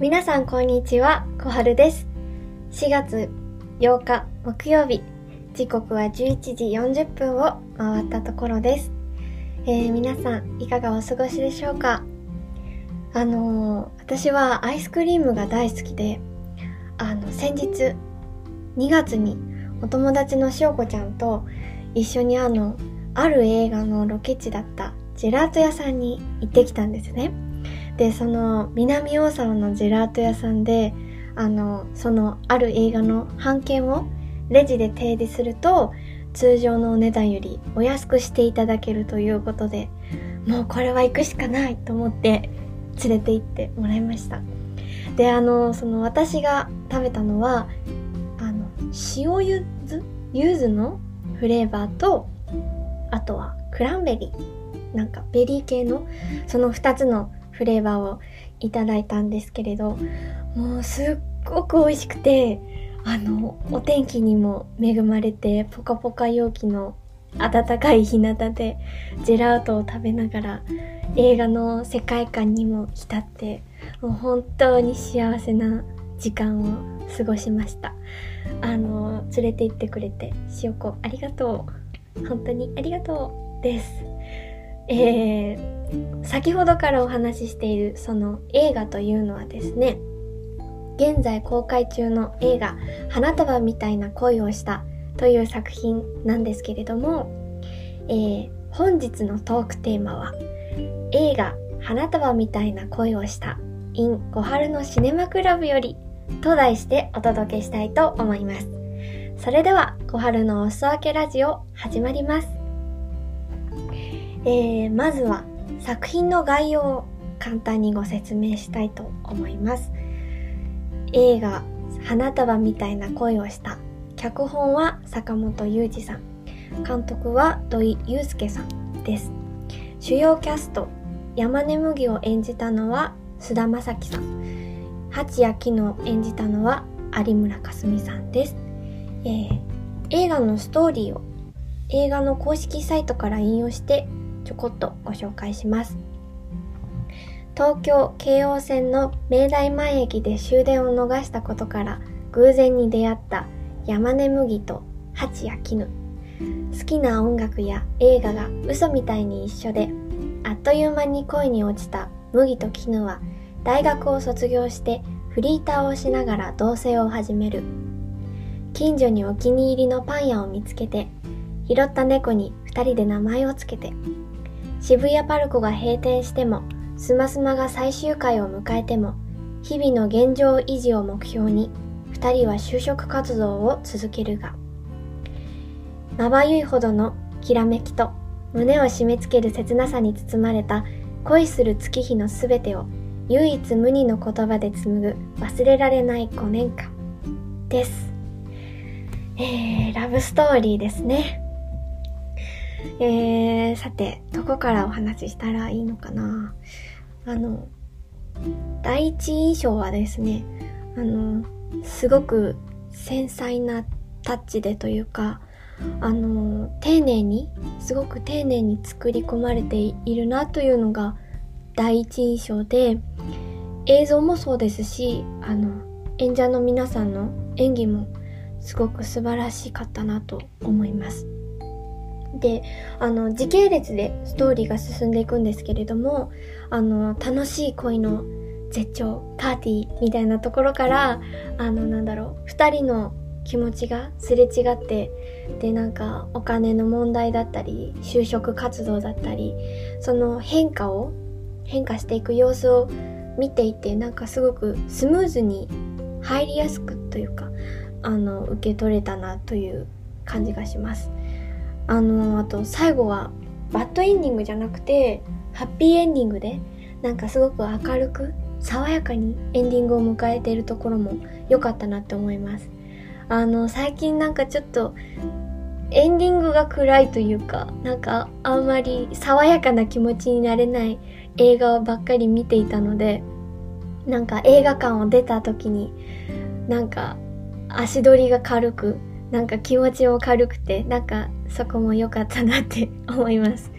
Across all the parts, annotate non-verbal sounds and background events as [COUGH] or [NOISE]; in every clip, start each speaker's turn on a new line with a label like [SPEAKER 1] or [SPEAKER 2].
[SPEAKER 1] 皆さんこんにちは、小春です。4月8日木曜日、時刻は11時40分を回ったところです。えー、皆さんいかがお過ごしでしょうか？あのー、私はアイスクリームが大好きで、あの、先日2月にお友達のしおこちゃんと一緒にあの、ある映画のロケ地だったジェラート屋さんに行ってきたんですね。でその南大沢のジェラート屋さんであのそのある映画の半券をレジで提示すると通常のお値段よりお安くしていただけるということでもうこれは行くしかないと思って連れて行ってもらいました。であのその私が食べたのはあの塩ゆず柚子のフレーバーとあとはクランベリー。なんかベリー系のその2つのフレーバーをいただいたんですけれどもうすっごく美味しくてあのお天気にも恵まれてポカポカ陽気の暖かい日向でジェラートを食べながら映画の世界観にも浸ってもう本当に幸せな時間を過ごしました。あの連れて行ってくれて塩子ありがとう。本当にありがとうです。えー、先ほどからお話ししているその映画というのはですね現在公開中の映画「花束みたいな恋をした」という作品なんですけれども、えー、本日のトークテーマは映画「花束みたいな恋をした in 小春のシネマクラブよりと題してお届けしたいと思います。それでは小春のおす分けラジオ始まります。えー、まずは作品の概要を簡単にご説明したいと思います。映画「花束みたいな恋をした」脚本は坂本雄二さん。監督は土井祐介さんです。主要キャスト山根麦を演じたのは菅田将暉さん。八谷紀を演じたのは有村架純さんです、えー、映画のストーリーを映画の公式サイトから引用してちょこっとご紹介します。東京京王線の明大前駅で終電を逃したことから偶然に出会った山根麦と八谷絹。好きな音楽や映画が嘘みたいに一緒であっという間に恋に落ちた麦と絹は大学を卒業してフリーターをしながら同棲を始める。近所にお気に入りのパン屋を見つけて拾った猫に2人で名前をつけて渋谷パルコが閉店してもスマスマが最終回を迎えても日々の現状維持を目標に2人は就職活動を続けるがまばゆいほどのきらめきと胸を締め付ける切なさに包まれた恋する月日のすべてを唯一無二の言葉で紡ぐ忘れられない5年間です。えー、ラブストーリーですね。えー、さて、どこからお話ししたらいいのかな？あの、第一印象はですね、あの、すごく繊細なタッチでというか、あの、丁寧に、すごく丁寧に作り込まれているなというのが第一印象で、映像もそうですし、あの、演者の皆さんの演技もすごく素晴らしかったなと思います。であの時系列でストーリーが進んでいくんですけれどもあの楽しい恋の絶頂パーティーみたいなところからあのなんだろう2人の気持ちがすれ違ってでなんかお金の問題だったり就職活動だったりその変化を変化していく様子を見ていてなんかすごくスムーズに入りやすくというかあの受け取れたなという感じがします。あのあと最後はバッドエンディングじゃなくてハッピーエンディングでなんかすごく明るく爽やかにエンディングを迎えているところも良かったなって思います。あの最近なんかちょっとエンディングが暗いというかなんかあんまり爽やかな気持ちになれない映画ばっかり見ていたのでなんか映画館を出た時になんか足取りが軽くなんか気持ちも軽くてなんかそこも良かったなって [LAUGHS] 思います。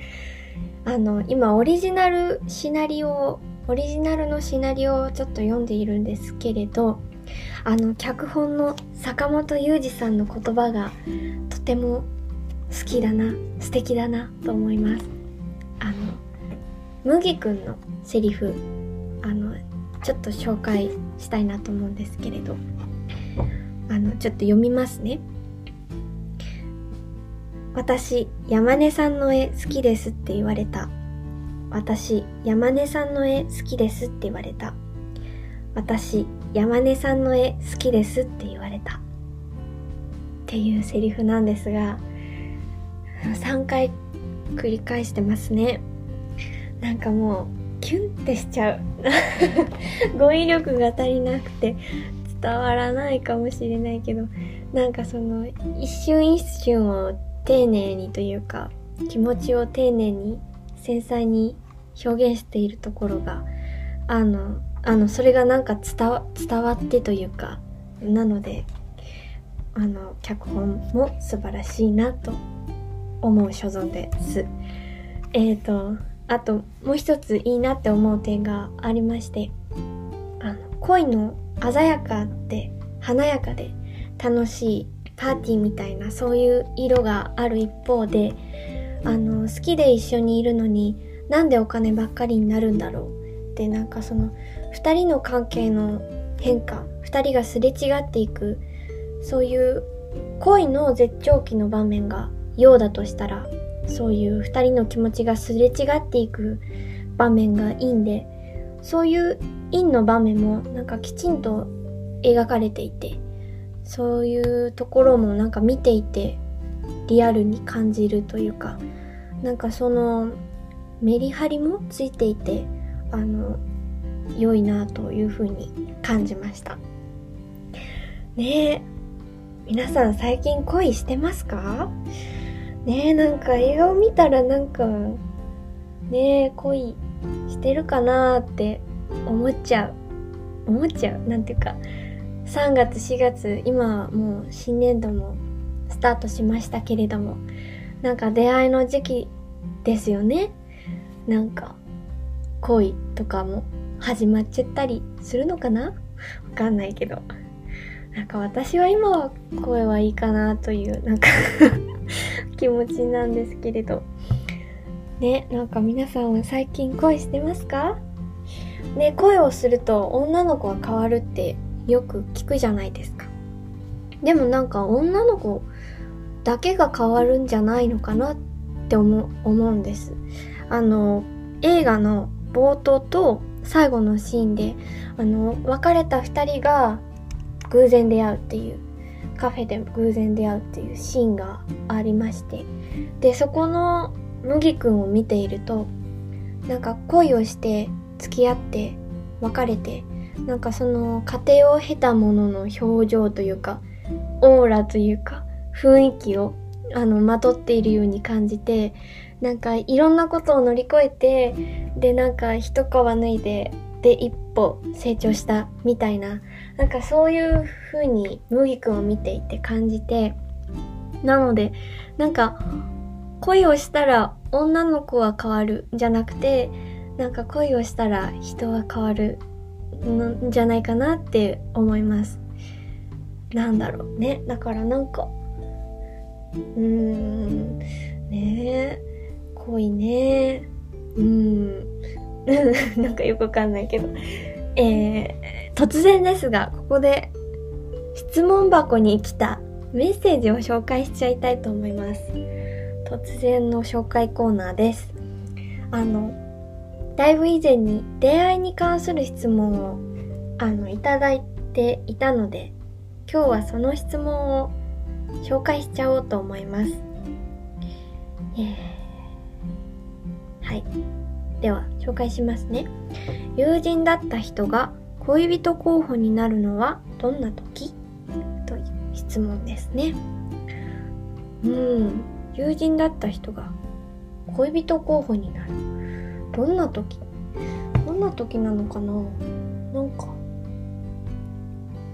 [SPEAKER 1] あの今オリジナルシナリオオオリジナルのシナリオをちょっと読んでいるんですけれどあの脚本の坂本雄二さんの言葉がとても好きだな素敵だなと思います。あの麦くんのセリフあのちょっと紹介したいなと思うんですけれどあのちょっと読みますね。私山根さんの絵好きですって言われた。私山根さんの絵好きですって言われた。私山根さんの絵好きですって言われた。っていうセリフなんですが3回繰り返してますね。なんかもうキュンってしちゃう。[LAUGHS] 語彙力が足りなくて伝わらないかもしれないけどなんかその一瞬一瞬を丁寧にというか気持ちを丁寧に繊細に表現しているところがあのあのそれがなんか伝わってというかなのであの脚本も素晴らしいなと思う所存です。えっ、ー、とあともう一ついいなって思う点がありましてあの恋の鮮やかで華やかで楽しいパーティーみたいなそういう色がある一方であの好きで一緒にいるのになんでお金ばっかりになるんだろう？ってなんかその2人の関係の変化2人がすれ違っていくそういう恋の絶頂期の場面がようだとしたらそういう2人の気持ちがすれ違っていく場面がいいんでそういう陰の場面もなんかきちんと描かれていてそういうところもなんか見ていてリアルに感じるというかなんかそのメリハリもついていてあの良いなというふうに感じました。ねえ皆さん最近恋してますか？ねえなんか映画を見たらなんかねえ恋してるかなって思っちゃう。思っちゃう。なんていうか3月4月今もう新年度もスタートしましたけれどもなんか出会いの時期ですよね。なんか恋とかも始まっちゃったりするのかな？わかんないけど。なんか私は今は声はいいかなというなんか [LAUGHS] 気持ちなんですけれど。ねなんか皆さんは最近恋してますか？ね恋をすると女の子は変わるってよく聞くじゃないですか。でもなんか女の子だけが変わるんじゃないのかなって思思うんです。あの映画の冒頭と最後のシーンであの別れた2人が偶然出会うっていうカフェで偶然出会うっていうシーンがありまして。でそこの麦くんを見ているとなんか恋をして付き合って別れてなんかその家庭を経たものの表情というかオーラというか雰囲気をあのまとっているように感じてなんかいろんなことを乗り越えてでなんか一皮脱いでで一歩成長したみたいななんかそういう風に麦くんを見ていて感じてなのでなんか恋をしたら女の子は変わるじゃなくてなんか恋をしたら人は変わるんじゃないかなって思います。なんだろうね。だからなんかうーんねえ恋ね。うん。[LAUGHS] なんかよくわかんないけど。えー、突然ですがここで質問箱に来たメッセージを紹介しちゃいたいと思います。突然の紹介コーナーです。あのだいぶ以前に出会いに関する質問をあのいただいていたので今日はその質問を紹介しちゃおうと思います、えー、はい。では紹介しますね。友人だった人が恋人候補になるのはどんな時？という質問ですね。うん。友人だった人が恋人候補になる。どんな時？どんな時なのかな？なんか。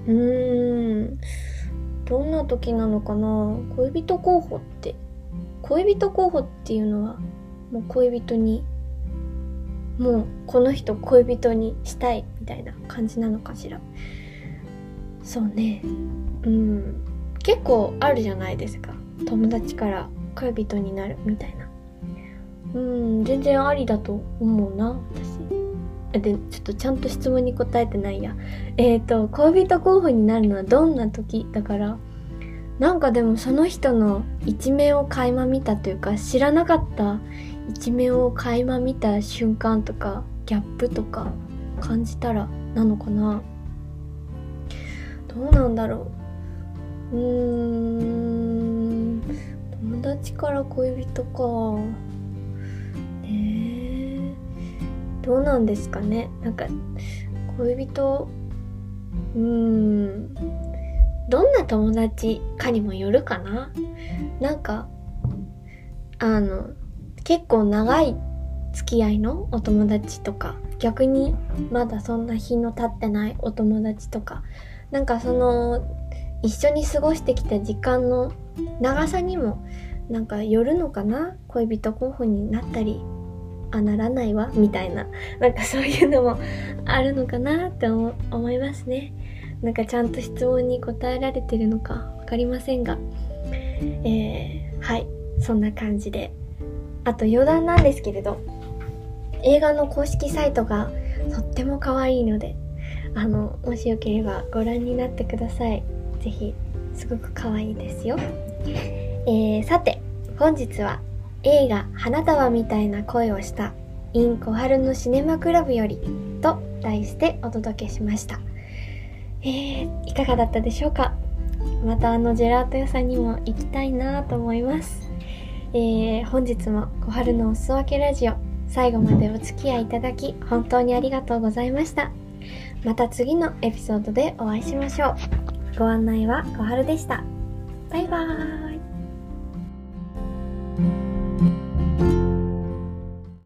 [SPEAKER 1] うーん。どんな時なのかな？恋人候補って。恋人候補っていうのはもう恋人に。もうこの人恋人にしたいみたいな感じなのかしら？そうね。うん。結構あるじゃないですか。友達から恋人になるみたいな。うん全然ありだと思うな。私。でちょっとちゃんと質問に答えてないや。えっ、ー、と恋人候補になるのはどんな時だから。なんかでもその人の一面を垣間見たというか知らなかった一面を垣間見た瞬間とかギャップとか感じたらなのかな。どうなんだろう。うーん友達から恋人か。どうなんですかね。なんか恋人うーん。どんな友達かにもよるかな。なんかあの結構長い付き合いのお友達とか逆にまだそんな日の経ってないお友達とかなんかその一緒に過ごしてきた時間の長さにもなんかよるのかな。恋人候補になったりあならないわみたいな。なんかそういうのもあるのかなって思いますね。なんかちゃんと質問に答えられてるのか分かりませんが。えー、はい。そんな感じで。あと余談なんですけれど。映画の公式サイトがとっても可愛いので。あのもしよければご覧になってください。是非すごく可愛いですよ、えー、さて本日は映画「花束みたいな声をした in 小春のシネマクラブより」と題してお届けしました。えー、いかがだったでしょうか？またあのジェラート屋さんにも行きたいなと思います。えー、本日も小春のおすそ分けラジオ最後までお付き合いいただき本当にありがとうございました。また次のエピソードでお会いしましょう。ご案内は小春でした。バイバーイ。